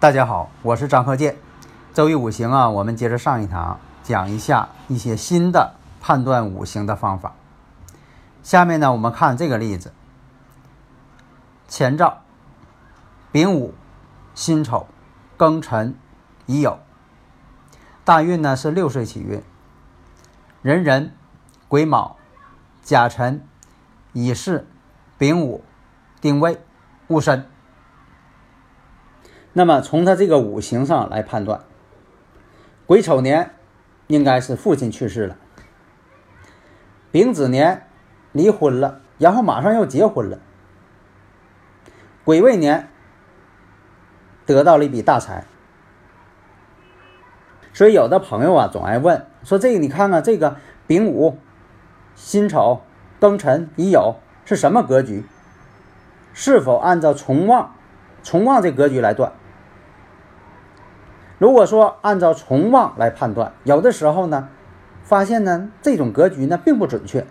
大家好，我是张鹤剑。周易五行啊，我们接着上一堂讲一下一些新的判断五行的方法。下面呢，我们看这个例子：前兆。丙午、辛丑、庚辰、乙酉。大运呢是六岁起运，壬寅、癸卯、甲辰、乙巳、丙午、丁未、戊申。那么从他这个五行上来判断，癸丑年应该是父亲去世了，丙子年离婚了，然后马上又结婚了，癸未年得到了一笔大财。所以有的朋友啊，总爱问说：“这个你看看，这个丙午、辛丑、庚辰、乙酉是什么格局？是否按照从旺、从旺这格局来断？”如果说按照从旺来判断，有的时候呢，发现呢这种格局呢并不准确。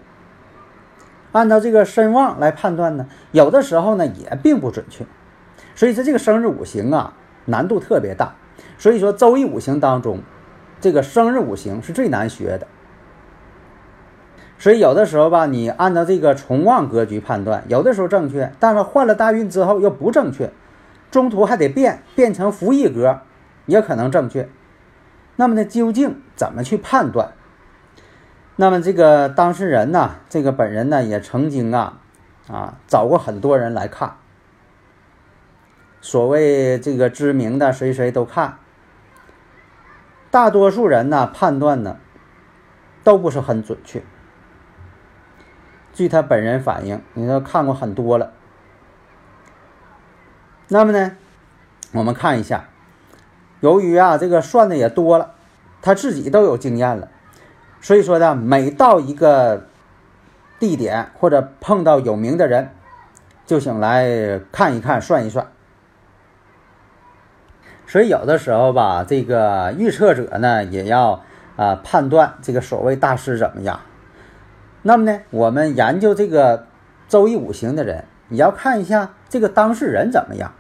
按照这个身旺来判断呢，有的时候呢也并不准确。所以说这个生日五行啊难度特别大。所以说周易五行当中，这个生日五行是最难学的。所以有的时候吧，你按照这个从旺格局判断，有的时候正确，但是换了大运之后又不正确，中途还得变变成服役格。也可能正确，那么呢，究竟怎么去判断？那么这个当事人呢，这个本人呢，也曾经啊啊找过很多人来看，所谓这个知名的谁谁都看，大多数人呢判断呢都不是很准确。据他本人反映，你说看过很多了，那么呢，我们看一下。由于啊，这个算的也多了，他自己都有经验了，所以说呢，每到一个地点或者碰到有名的人，就想来看一看、算一算。所以有的时候吧，这个预测者呢，也要啊判断这个所谓大师怎么样。那么呢，我们研究这个周易五行的人，也要看一下这个当事人怎么样。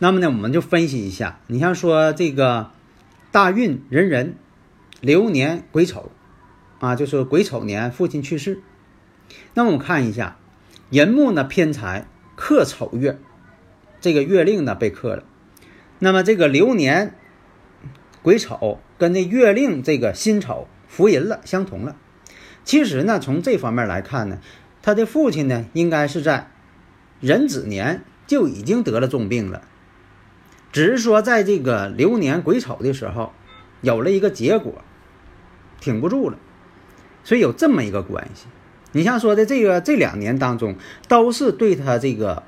那么呢，我们就分析一下。你像说这个大运壬寅，流年癸丑，啊，就是癸丑年父亲去世。那么我们看一下，寅木呢偏财克丑月，这个月令呢被克了。那么这个流年癸丑跟这月令这个辛丑伏吟了，相同了。其实呢，从这方面来看呢，他的父亲呢应该是在壬子年就已经得了重病了。只是说，在这个流年癸丑的时候，有了一个结果，挺不住了，所以有这么一个关系。你像说的这个这两年当中，都是对他这个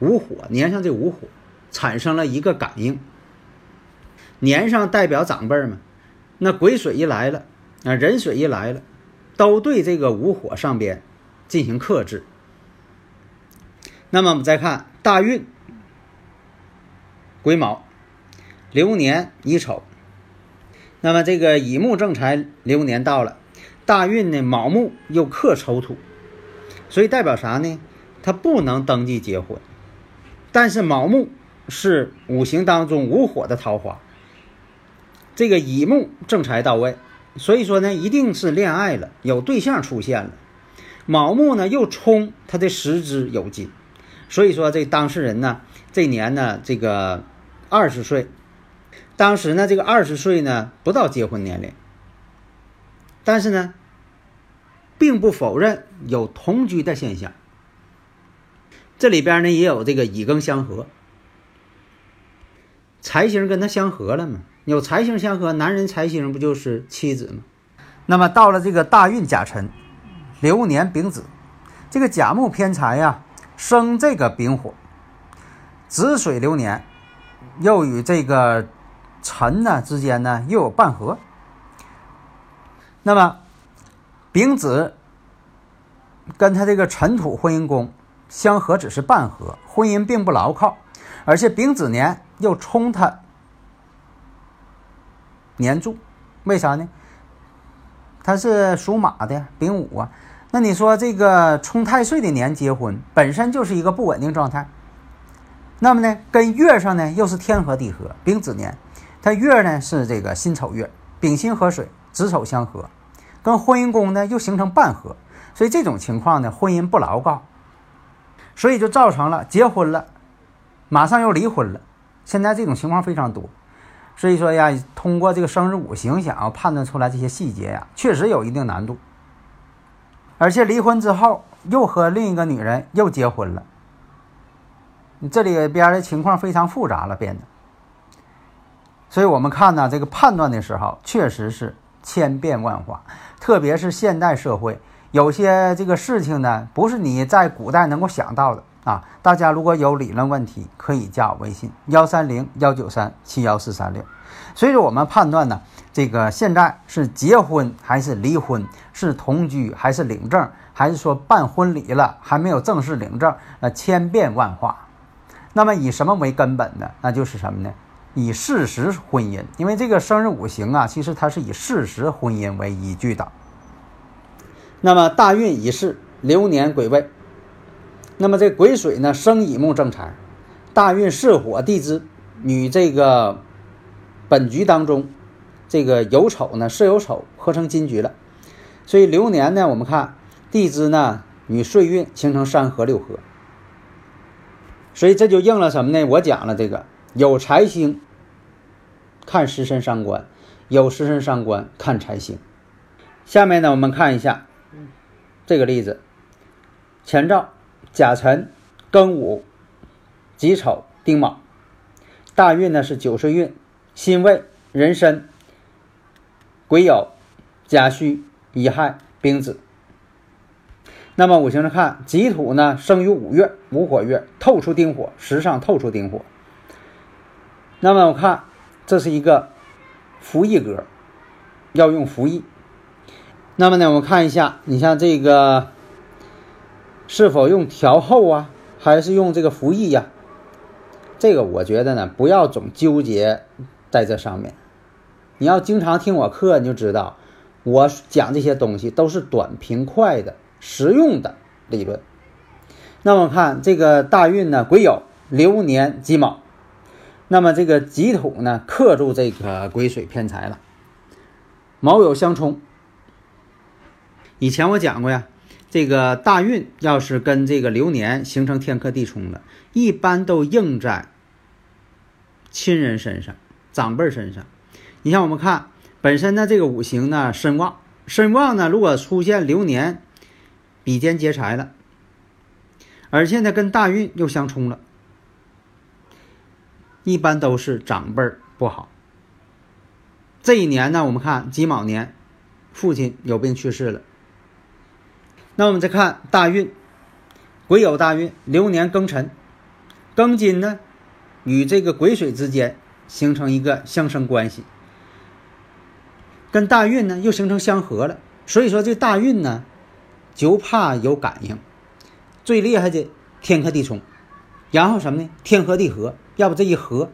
午火年上这午火产生了一个感应。年上代表长辈嘛，那癸水一来了，啊壬水一来了，都对这个午火上边进行克制。那么我们再看大运。癸卯，流年乙丑，那么这个乙木正财流年到了，大运呢卯木又克丑土，所以代表啥呢？他不能登记结婚。但是卯木是五行当中无火的桃花，这个乙木正财到位，所以说呢一定是恋爱了，有对象出现了。卯木呢又冲他的时支有金，所以说这当事人呢这年呢这个。二十岁，当时呢，这个二十岁呢不到结婚年龄，但是呢，并不否认有同居的现象。这里边呢也有这个乙庚相合，财星跟他相合了嘛，有财星相合，男人财星不就是妻子吗？那么到了这个大运甲辰，流年丙子，这个甲木偏财呀，生这个丙火，子水流年，又与这个辰呢之间呢又有半合。那么丙子跟他这个辰土婚姻宫相合，只是半合，婚姻并不牢靠，而且丙子年又冲他年柱，为啥呢？他是属马的，丙午啊，那你说这个冲太岁的年结婚，本身就是一个不稳定状态。那么呢，跟月上呢又是天合地合，丙子年，它月呢是这个辛丑月，丙辛合水，子丑相合，跟婚姻宫呢又形成半合，所以这种情况呢，婚姻不牢靠，所以就造成了结婚了，马上又离婚了。现在这种情况非常多。所以说呀，通过这个生日五行想要判断出来这些细节呀，确实有一定难度。而且离婚之后又和另一个女人又结婚了，这里边的情况非常复杂了，变得。所以我们看呢，这个判断的时候确实是千变万化，特别是现代社会，有些这个事情呢，不是你在古代能够想到的。啊，大家如果有理论问题，可以加我微信幺三零幺九三七幺四三六。所以说，我们判断呢，这个现在是结婚还是离婚，是同居还是领证，还是说办婚礼了还没有正式领证，那千变万化。那么以什么为根本呢？那就是什么呢？以事实婚姻，因为这个生日五行啊，其实它是以事实婚姻为依据的。那么大运已逝，流年癸未。那么这癸水呢生乙木正财，大运巳火地支与这个本局当中这个有丑呢是有丑合成金局了，所以流年呢我们看地支呢与岁运形成三合六合，所以这就应了什么呢？我讲了这个有财星看食神伤官，有食神伤官看财星。下面呢我们看一下这个例子前兆。甲辰、庚午、己丑、丁卯，大运呢是九岁运，辛未、壬申、癸酉、甲戌、乙亥、丙子。那么五行上看，己土呢生于五月，五火月透出丁火，时上透出丁火。那么我看这是一个服役格，要用服役。那么呢，我看一下，你像这个。是否用调后啊，还是用这个服役呀？这个我觉得呢，不要总纠结在这上面。你要经常听我课，你就知道我讲这些东西都是短平快的、实用的理论。那么看这个大运呢，癸酉流年己卯，那么这个己土呢克住这个癸水偏财了，卯酉相冲。以前我讲过呀。这个大运要是跟这个流年形成天克地冲了，一般都应在亲人身上、长辈身上。你像我们看本身呢，这个五行呢身旺，身旺呢如果出现流年比肩劫财了，而且呢跟大运又相冲了，一般都是长辈不好。这一年呢，我们看己卯年，父亲有病去世了。那我们再看大运，癸酉大运，流年庚辰，庚金呢，与这个癸水之间形成一个相生关系，跟大运呢又形成相合了。所以说这大运呢，就怕有感应，最厉害的天克地冲，然后什么呢？天合地合，要不这一合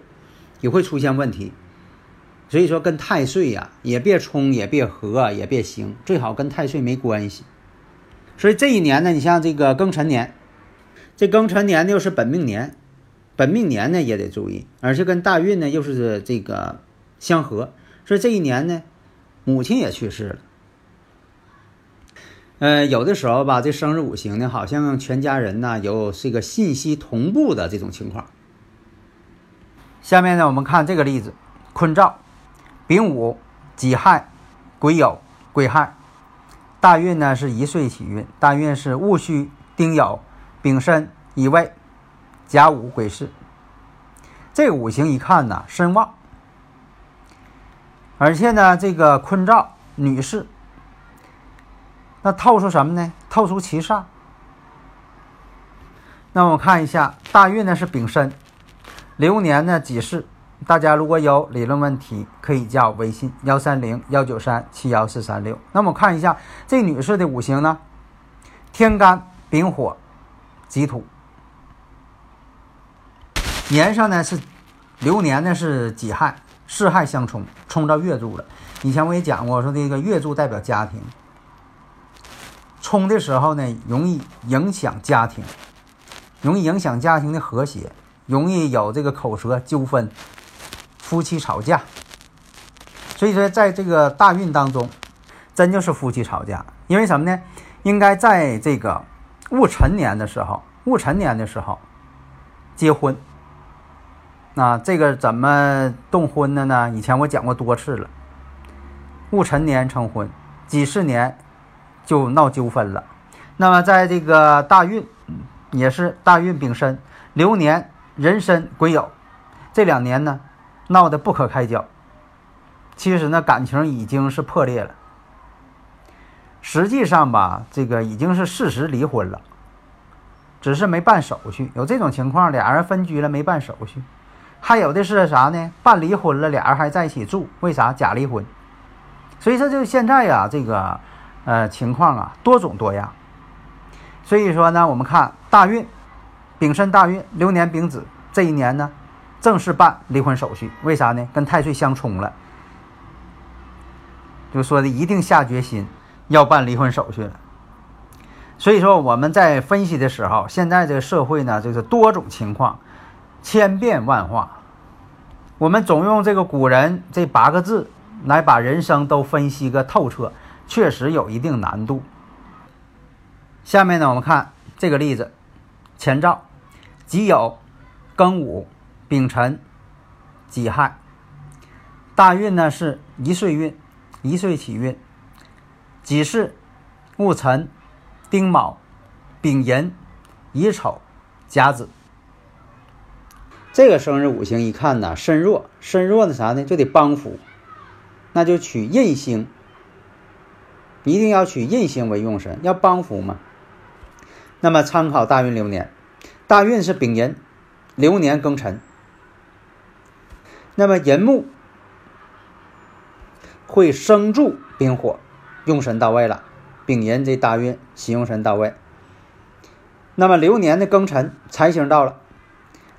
也会出现问题。所以说跟太岁呀，也别冲，也别合，也别行，最好跟太岁没关系。所以这一年呢，你像这个庚辰年，这庚辰年呢又是本命年，本命年呢也得注意，而且跟大运呢又是这个相合，所以这一年呢，母亲也去世了。呃，有的时候吧，这生日五行呢，好像全家人呢有这个信息同步的这种情况。下面呢，我们看这个例子：坤兆，丙午、己亥、癸酉、癸亥。大运呢是一岁起运，大运是戊戌、丁酉、丙申、乙未、甲午癸巳。这五行一看呢，身旺。而且呢，这个坤兆女士，那透出什么呢？透出七煞。那我们看一下大运呢是丙申，流年呢己巳。大家如果有理论问题，可以加我微信幺三零幺九三七幺四三六。那么我看一下这女士的五行呢，天干丙火，己土。年上呢是流年呢是己亥，巳亥相冲，冲到月柱了。以前我也讲过，说这个月柱代表家庭，冲的时候呢容易影响家庭，容易影响家庭的和谐，容易有这个口舌纠纷，夫妻吵架。所以说，在这个大运当中，真就是夫妻吵架。因为什么呢？应该在这个戊辰年的时候，戊辰年的时候结婚。那这个怎么动婚的呢？以前我讲过多次了。戊辰年成婚，己巳年就闹纠纷了。那么在这个大运，也是大运丙申，流年壬申癸酉，这两年呢闹得不可开交。其实呢感情已经是破裂了。实际上吧，这个已经是事实离婚了，只是没办手续。有这种情况，俩人分居了没办手续。还有的是啥呢？办离婚了，俩人还在一起住，为啥假离婚？所以说，就现在呀，这个呃情况啊多种多样。所以说呢，我们看大运，丙申大运，流年丙子，这一年呢正式办离婚手续。为啥呢？跟太岁相冲了，就说的一定下决心要办离婚手续了。所以说我们在分析的时候，现在这个社会呢，就是多种情况。千变万化，我们总用这个古人这八个字来把人生都分析个透彻，确实有一定难度。下面呢，我们看这个例子：前兆，己酉、庚午、丙辰、己亥。大运呢是一岁运，一岁起运，己巳、戊辰、丁卯、丙寅、乙丑、甲子。这个生日五行一看呢，身弱，身弱的啥呢？就得帮扶，那就取印星，一定要取印星为用神，要帮扶嘛。那么参考大运流年，大运是丙寅，流年庚辰。那么寅木会生助丙火，用神到位了。丙寅这大运喜用神到位。那么流年的庚辰财星到了。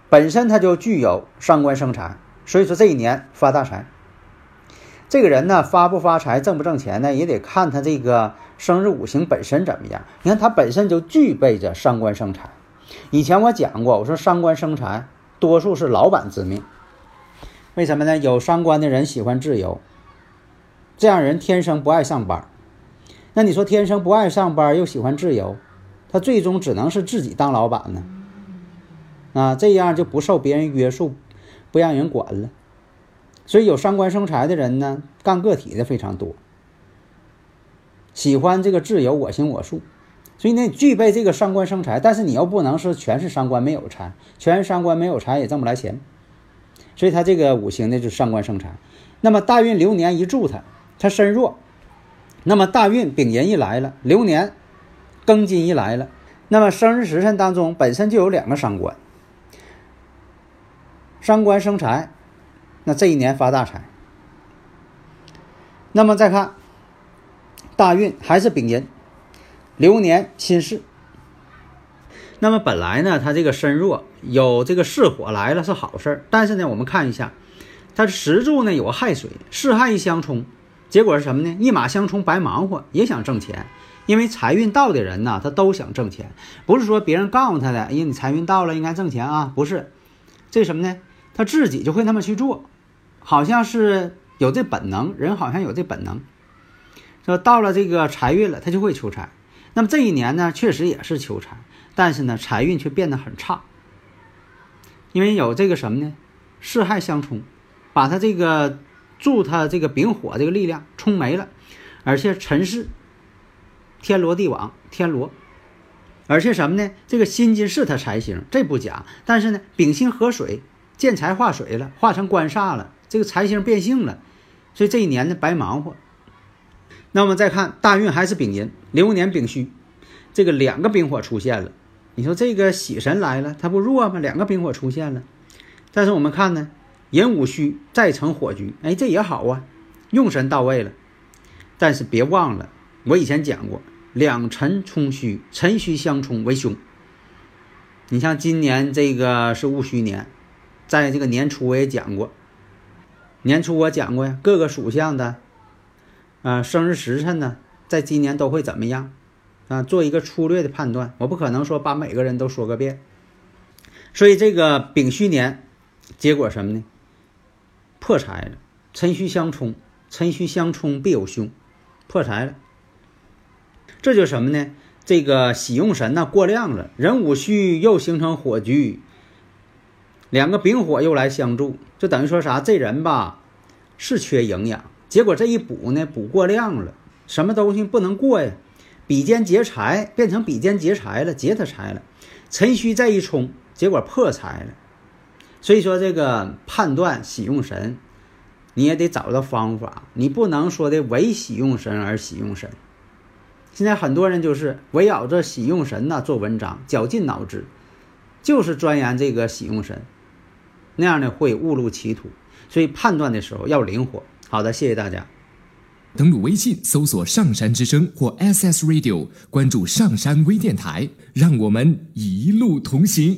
本身它就具有伤官生财，所以说这一年发大财。这个人呢发不发财、挣不挣钱呢，也得看他这个生日五行本身怎么样。你看他本身就具备着伤官生财。以前我讲过，我说伤官生财多数是老板之命。为什么呢？有伤官的人喜欢自由，这样人天生不爱上班。那你说天生不爱上班又喜欢自由，他最终只能是自己当老板呢？啊，这样就不受别人约束，不让人管了。所以有伤官生财的人呢，干个体的非常多，喜欢这个自由，我行我素。所以呢，具备这个伤官生财，但是你又不能是全是伤官没有财，全是伤官没有财也挣不来钱。所以他这个五行呢，就是伤官生财。那么大运流年一助他，他身弱。那么大运丙寅一来了，流年庚金一来了，那么生日时辰当中本身就有两个伤官。伤官生财，那这一年发大财。那么再看大运还是丙寅，流年辛巳。那么本来呢，他这个身弱，有这个巳火来了是好事儿。但是呢，我们看一下，他石柱呢有亥水，巳亥一相冲，结果是什么呢？一马相冲白忙活，也想挣钱。因为财运到的人呢，他都想挣钱，不是说别人告诉他的，哎呀，你财运到了应该挣钱啊，不是，这什么呢？他自己就会那么去做，好像是有这本能，人好像有这本能。说到了这个财运了，他就会求财。那么这一年呢，确实也是求财，但是呢，财运却变得很差，因为有这个什么呢？四害相冲，把他这个助他这个丙火这个力量冲没了，而且辰巳天罗地网，天罗，而且什么呢？这个辛金是他财星，这不假。但是呢，丙辛合水。见财化水了，化成官煞了，这个财星变性了，所以这一年呢白忙活。那么再看大运还是丙寅，流年丙戌，这个两个丙火出现了。你说这个喜神来了，它不弱吗？两个丙火出现了。但是我们看呢，寅午戌再成火局，哎，这也好啊，用神到位了。但是别忘了，我以前讲过，两辰冲戌，辰戌相冲为凶。你像今年这个是戊戌年，在这个年初我也讲过，年初我讲过呀，各个属相的，啊，生日时辰呢，在今年都会怎么样？啊，做一个粗略的判断，我不可能说把每个人都说个遍。所以这个丙戌年，结果什么呢？破财了，辰戌相冲，辰戌相冲必有凶，破财了。这就什么呢？这个喜用神呢过量了，壬午戌又形成火局，两个丙火又来相助，就等于说啥？这人吧是缺营养，结果这一补呢补过量了，什么东西不能过呀？比肩劫财变成比肩劫财了，劫他财了。辰戌再一冲，结果破财了。所以说这个判断喜用神，你也得找到方法，你不能说的唯喜用神而喜用神。现在很多人就是围绕着喜用神呐做文章，绞尽脑汁，就是钻研这个喜用神，那样呢会误入歧途。所以判断的时候要灵活。好的，谢谢大家。登录微信搜索“上山之声”或 SS Radio，关注上山微电台，让我们一路同行。